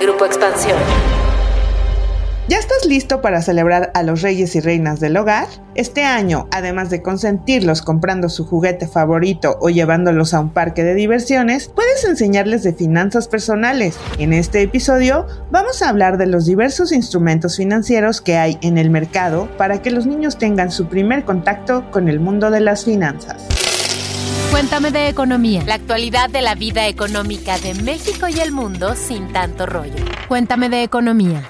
Grupo Expansión. ¿Ya estás listo para celebrar a los reyes y reinas del hogar? Este año, además de consentirlos comprando su juguete favorito o llevándolos a un parque de diversiones, puedes enseñarles de finanzas personales. En este episodio vamos a hablar de los diversos instrumentos financieros que hay en el mercado para que los niños tengan su primer contacto con el mundo de las finanzas. Cuéntame de economía. La actualidad de la vida económica de México y el mundo sin tanto rollo. Cuéntame de economía.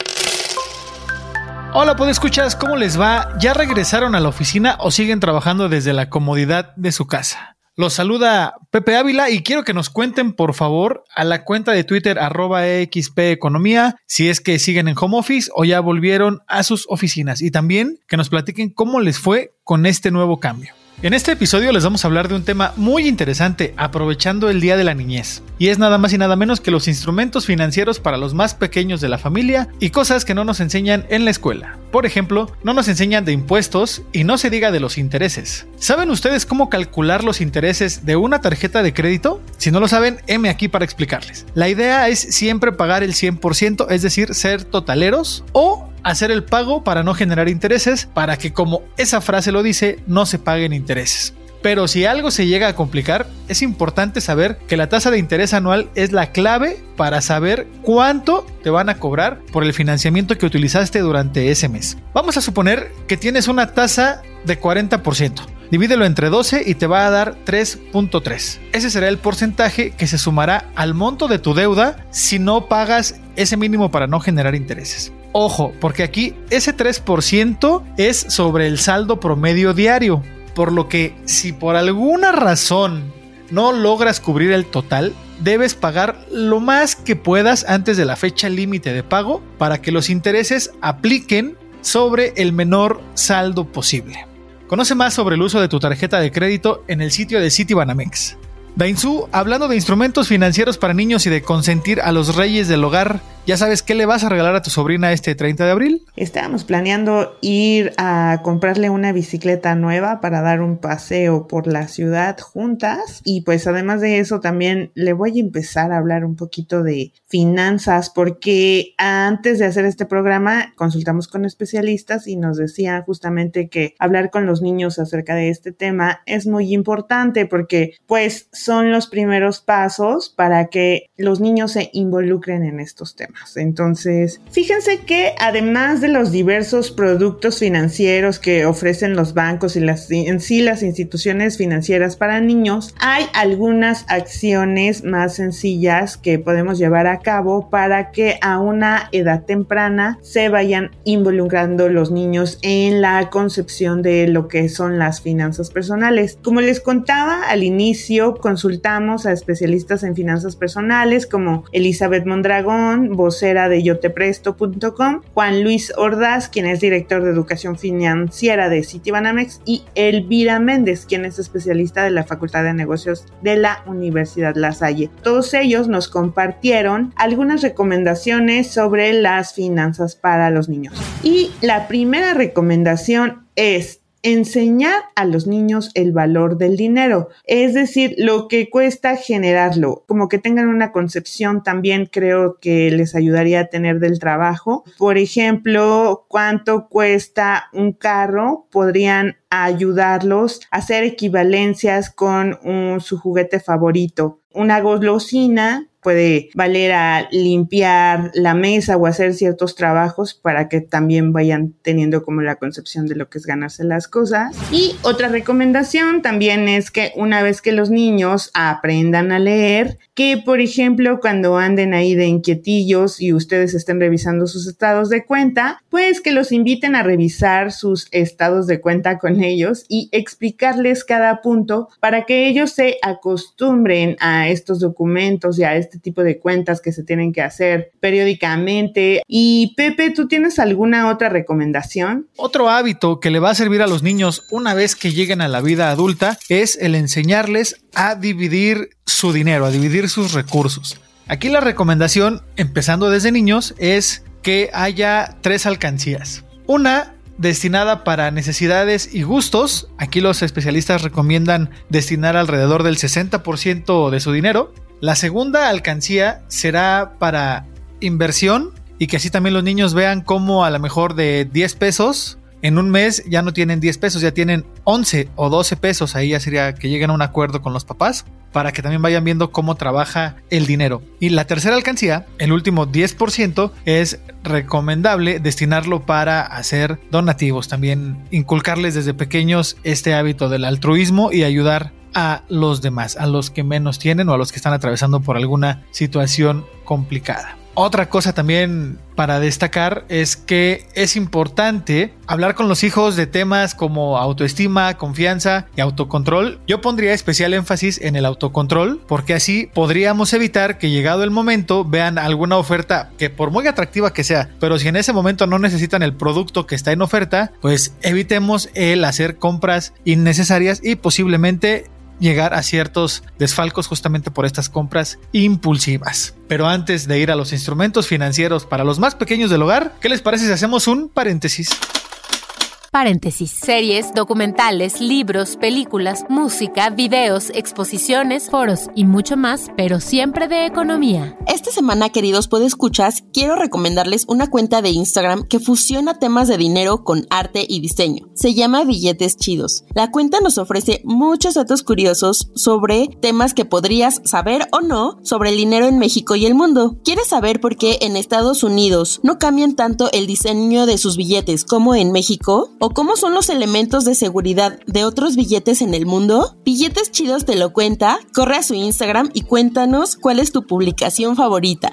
Hola, ¿puedo escuchar ¿Cómo les va? ¿Ya regresaron a la oficina o siguen trabajando desde la comodidad de su casa? Los saluda Pepe Ávila y quiero que nos cuenten, por favor, a la cuenta de Twitter arroba XP Economía si es que siguen en home office o ya volvieron a sus oficinas y también que nos platiquen cómo les fue con este nuevo cambio. En este episodio les vamos a hablar de un tema muy interesante aprovechando el Día de la Niñez, y es nada más y nada menos que los instrumentos financieros para los más pequeños de la familia y cosas que no nos enseñan en la escuela. Por ejemplo, no nos enseñan de impuestos y no se diga de los intereses. ¿Saben ustedes cómo calcular los intereses de una tarjeta de crédito? Si no lo saben, M aquí para explicarles. La idea es siempre pagar el 100%, es decir, ser totaleros o hacer el pago para no generar intereses, para que como esa frase lo dice, no se paguen intereses. Pero si algo se llega a complicar, es importante saber que la tasa de interés anual es la clave para saber cuánto te van a cobrar por el financiamiento que utilizaste durante ese mes. Vamos a suponer que tienes una tasa de 40%. Divídelo entre 12 y te va a dar 3.3. Ese será el porcentaje que se sumará al monto de tu deuda si no pagas ese mínimo para no generar intereses. Ojo, porque aquí ese 3% es sobre el saldo promedio diario. Por lo que si por alguna razón no logras cubrir el total, debes pagar lo más que puedas antes de la fecha límite de pago para que los intereses apliquen sobre el menor saldo posible. Conoce más sobre el uso de tu tarjeta de crédito en el sitio de Citibanamex. Dainzú, hablando de instrumentos financieros para niños y de consentir a los reyes del hogar, ¿Ya sabes qué le vas a regalar a tu sobrina este 30 de abril? Estábamos planeando ir a comprarle una bicicleta nueva para dar un paseo por la ciudad juntas y pues además de eso también le voy a empezar a hablar un poquito de finanzas porque antes de hacer este programa consultamos con especialistas y nos decían justamente que hablar con los niños acerca de este tema es muy importante porque pues son los primeros pasos para que los niños se involucren en estos temas. Entonces, fíjense que además de los diversos productos financieros que ofrecen los bancos y las, en sí las instituciones financieras para niños, hay algunas acciones más sencillas que podemos llevar a cabo para que a una edad temprana se vayan involucrando los niños en la concepción de lo que son las finanzas personales. Como les contaba al inicio, consultamos a especialistas en finanzas personales como Elizabeth Mondragón, vocera de yotepresto.com, Juan Luis Ordaz, quien es director de educación financiera de Citibanamex, y Elvira Méndez, quien es especialista de la Facultad de Negocios de la Universidad La Salle. Todos ellos nos compartieron algunas recomendaciones sobre las finanzas para los niños. Y la primera recomendación es enseñar a los niños el valor del dinero, es decir, lo que cuesta generarlo, como que tengan una concepción también creo que les ayudaría a tener del trabajo. Por ejemplo, cuánto cuesta un carro, podrían ayudarlos a hacer equivalencias con su juguete favorito. Una golosina puede valer a limpiar la mesa o hacer ciertos trabajos para que también vayan teniendo como la concepción de lo que es ganarse las cosas. Y otra recomendación también es que una vez que los niños aprendan a leer, que por ejemplo cuando anden ahí de inquietillos y ustedes estén revisando sus estados de cuenta, pues que los inviten a revisar sus estados de cuenta con ellos y explicarles cada punto para que ellos se acostumbren a estos documentos y a este tipo de cuentas que se tienen que hacer periódicamente. Y Pepe, ¿tú tienes alguna otra recomendación? Otro hábito que le va a servir a los niños una vez que lleguen a la vida adulta es el enseñarles a dividir su dinero, a dividir sus recursos. Aquí la recomendación, empezando desde niños, es que haya tres alcancías. Una destinada para necesidades y gustos. Aquí los especialistas recomiendan destinar alrededor del 60% de su dinero. La segunda alcancía será para inversión y que así también los niños vean cómo a lo mejor de 10 pesos en un mes ya no tienen 10 pesos, ya tienen 11 o 12 pesos. Ahí ya sería que lleguen a un acuerdo con los papás para que también vayan viendo cómo trabaja el dinero. Y la tercera alcancía, el último 10%, es recomendable destinarlo para hacer donativos, también inculcarles desde pequeños este hábito del altruismo y ayudar a los demás, a los que menos tienen o a los que están atravesando por alguna situación complicada. Otra cosa también para destacar es que es importante hablar con los hijos de temas como autoestima, confianza y autocontrol. Yo pondría especial énfasis en el autocontrol porque así podríamos evitar que llegado el momento vean alguna oferta que por muy atractiva que sea, pero si en ese momento no necesitan el producto que está en oferta, pues evitemos el hacer compras innecesarias y posiblemente llegar a ciertos desfalcos justamente por estas compras impulsivas. Pero antes de ir a los instrumentos financieros para los más pequeños del hogar, ¿qué les parece si hacemos un paréntesis? Paréntesis. Series, documentales, libros, películas, música, videos, exposiciones, foros y mucho más, pero siempre de economía. Esta semana, queridos escuchas, quiero recomendarles una cuenta de Instagram que fusiona temas de dinero con arte y diseño. Se llama Billetes Chidos. La cuenta nos ofrece muchos datos curiosos sobre temas que podrías saber o no sobre el dinero en México y el mundo. ¿Quieres saber por qué en Estados Unidos no cambian tanto el diseño de sus billetes como en México? ¿O cómo son los elementos de seguridad de otros billetes en el mundo? Billetes Chidos te lo cuenta, corre a su Instagram y cuéntanos cuál es tu publicación favorita.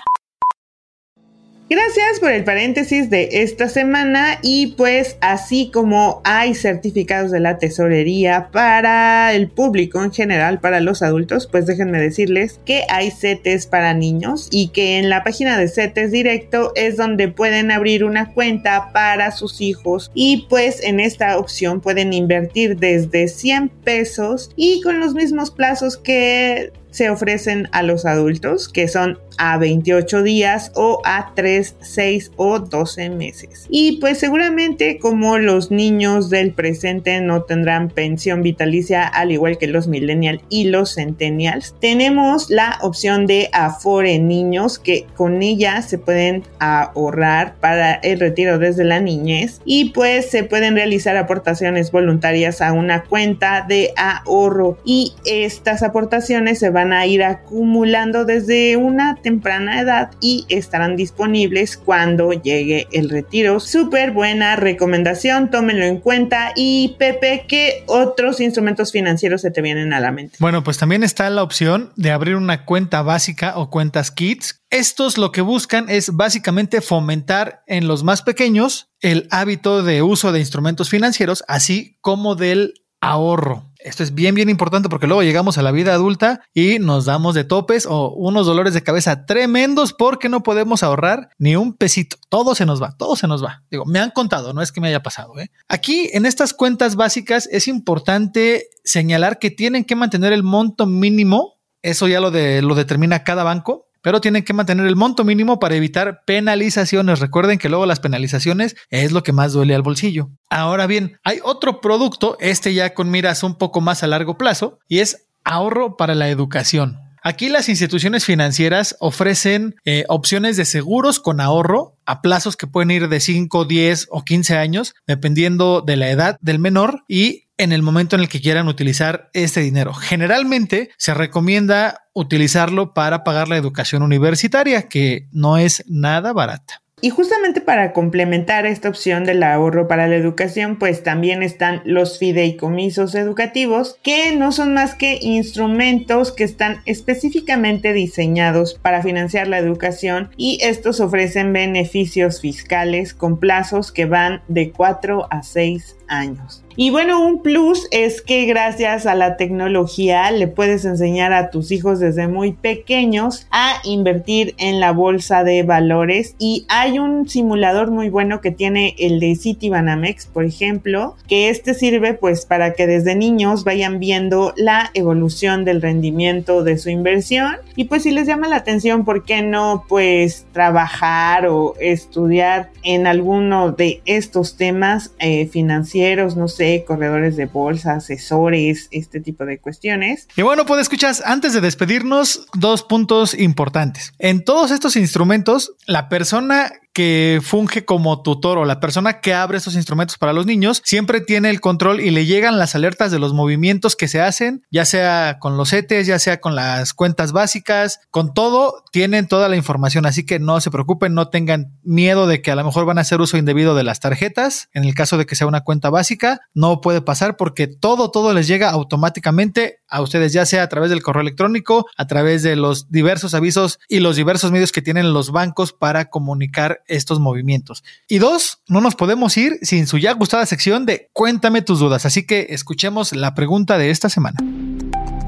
Gracias por el paréntesis de esta semana y pues así como hay certificados de la tesorería para el público en general, para los adultos, pues déjenme decirles que hay CETES para niños y que en la página de CETES directo es donde pueden abrir una cuenta para sus hijos y pues en esta opción pueden invertir desde 100 pesos y con los mismos plazos que se ofrecen a los adultos, que son a 28 días o a 3, 6 o 12 meses. Y pues seguramente como los niños del presente no tendrán pensión vitalicia al igual que los millennials y los centennials, tenemos la opción de Afore Niños que con ella se pueden ahorrar para el retiro desde la niñez y pues se pueden realizar aportaciones voluntarias a una cuenta de ahorro y estas aportaciones se van a ir acumulando desde una temprana edad y estarán disponibles cuando llegue el retiro. Súper buena recomendación, tómenlo en cuenta. Y Pepe, ¿qué otros instrumentos financieros se te vienen a la mente? Bueno, pues también está la opción de abrir una cuenta básica o cuentas kits. Estos lo que buscan es básicamente fomentar en los más pequeños el hábito de uso de instrumentos financieros, así como del ahorro. Esto es bien, bien importante porque luego llegamos a la vida adulta y nos damos de topes o unos dolores de cabeza tremendos porque no podemos ahorrar ni un pesito. Todo se nos va, todo se nos va. Digo, me han contado, no es que me haya pasado. ¿eh? Aquí en estas cuentas básicas es importante señalar que tienen que mantener el monto mínimo. Eso ya lo, de, lo determina cada banco pero tienen que mantener el monto mínimo para evitar penalizaciones. Recuerden que luego las penalizaciones es lo que más duele al bolsillo. Ahora bien, hay otro producto, este ya con miras un poco más a largo plazo, y es ahorro para la educación. Aquí las instituciones financieras ofrecen eh, opciones de seguros con ahorro a plazos que pueden ir de 5, 10 o 15 años, dependiendo de la edad del menor y en el momento en el que quieran utilizar este dinero. Generalmente se recomienda utilizarlo para pagar la educación universitaria, que no es nada barata. Y justamente para complementar esta opción del ahorro para la educación, pues también están los fideicomisos educativos, que no son más que instrumentos que están específicamente diseñados para financiar la educación y estos ofrecen beneficios fiscales con plazos que van de 4 a 6 años. Y bueno, un plus es que gracias a la tecnología le puedes enseñar a tus hijos desde muy pequeños a invertir en la bolsa de valores. Y hay un simulador muy bueno que tiene el de Citibanamex, por ejemplo, que este sirve pues para que desde niños vayan viendo la evolución del rendimiento de su inversión. Y pues si les llama la atención, ¿por qué no pues trabajar o estudiar en alguno de estos temas eh, financieros, no sé, corredores de bolsa, asesores, este tipo de cuestiones? Y bueno, pues escuchas, antes de despedirnos, dos puntos importantes. En todos estos instrumentos, la persona que funge como tutor o la persona que abre estos instrumentos para los niños siempre tiene el control y le llegan las alertas de los movimientos que se hacen, ya sea con los ETEs, ya sea con las cuentas básicas, con todo, tienen toda la información, así que no se preocupen, no tengan miedo de que a lo mejor van a hacer uso indebido de las tarjetas, en el caso de que sea una cuenta básica, no puede pasar porque todo, todo les llega automáticamente a ustedes, ya sea a través del correo electrónico, a través de los diversos avisos y los diversos medios que tienen los bancos para comunicar estos movimientos. Y dos, no nos podemos ir sin su ya gustada sección de Cuéntame tus dudas. Así que escuchemos la pregunta de esta semana.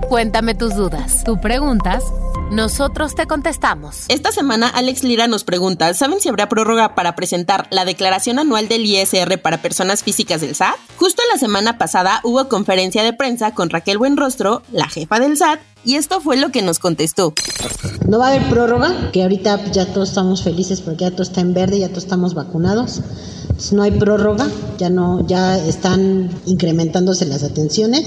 Cuéntame tus dudas. Tú preguntas, nosotros te contestamos. Esta semana Alex Lira nos pregunta, ¿saben si habrá prórroga para presentar la declaración anual del ISR para personas físicas del SAT? Justo la semana pasada hubo conferencia de prensa con Raquel Buenrostro, la jefa del SAT, y esto fue lo que nos contestó. No va a haber prórroga, que ahorita ya todos estamos felices porque ya todo está en verde, ya todos estamos vacunados. no hay prórroga, ya no, ya están incrementándose las atenciones.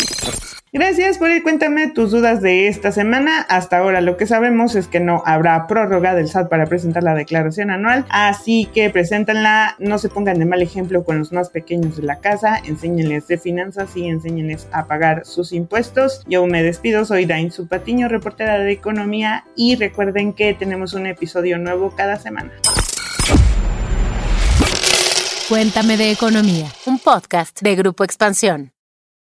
Gracias por ir. Cuéntame tus dudas de esta semana. Hasta ahora lo que sabemos es que no habrá prórroga del SAT para presentar la declaración anual, así que preséntanla, no se pongan de mal ejemplo con los más pequeños de la casa, enséñenles de finanzas y enséñenles a pagar sus impuestos. Yo me despido, soy Dain Supatiño, reportera de economía y recuerden que tenemos un episodio nuevo cada semana. Cuéntame de economía, un podcast de Grupo Expansión.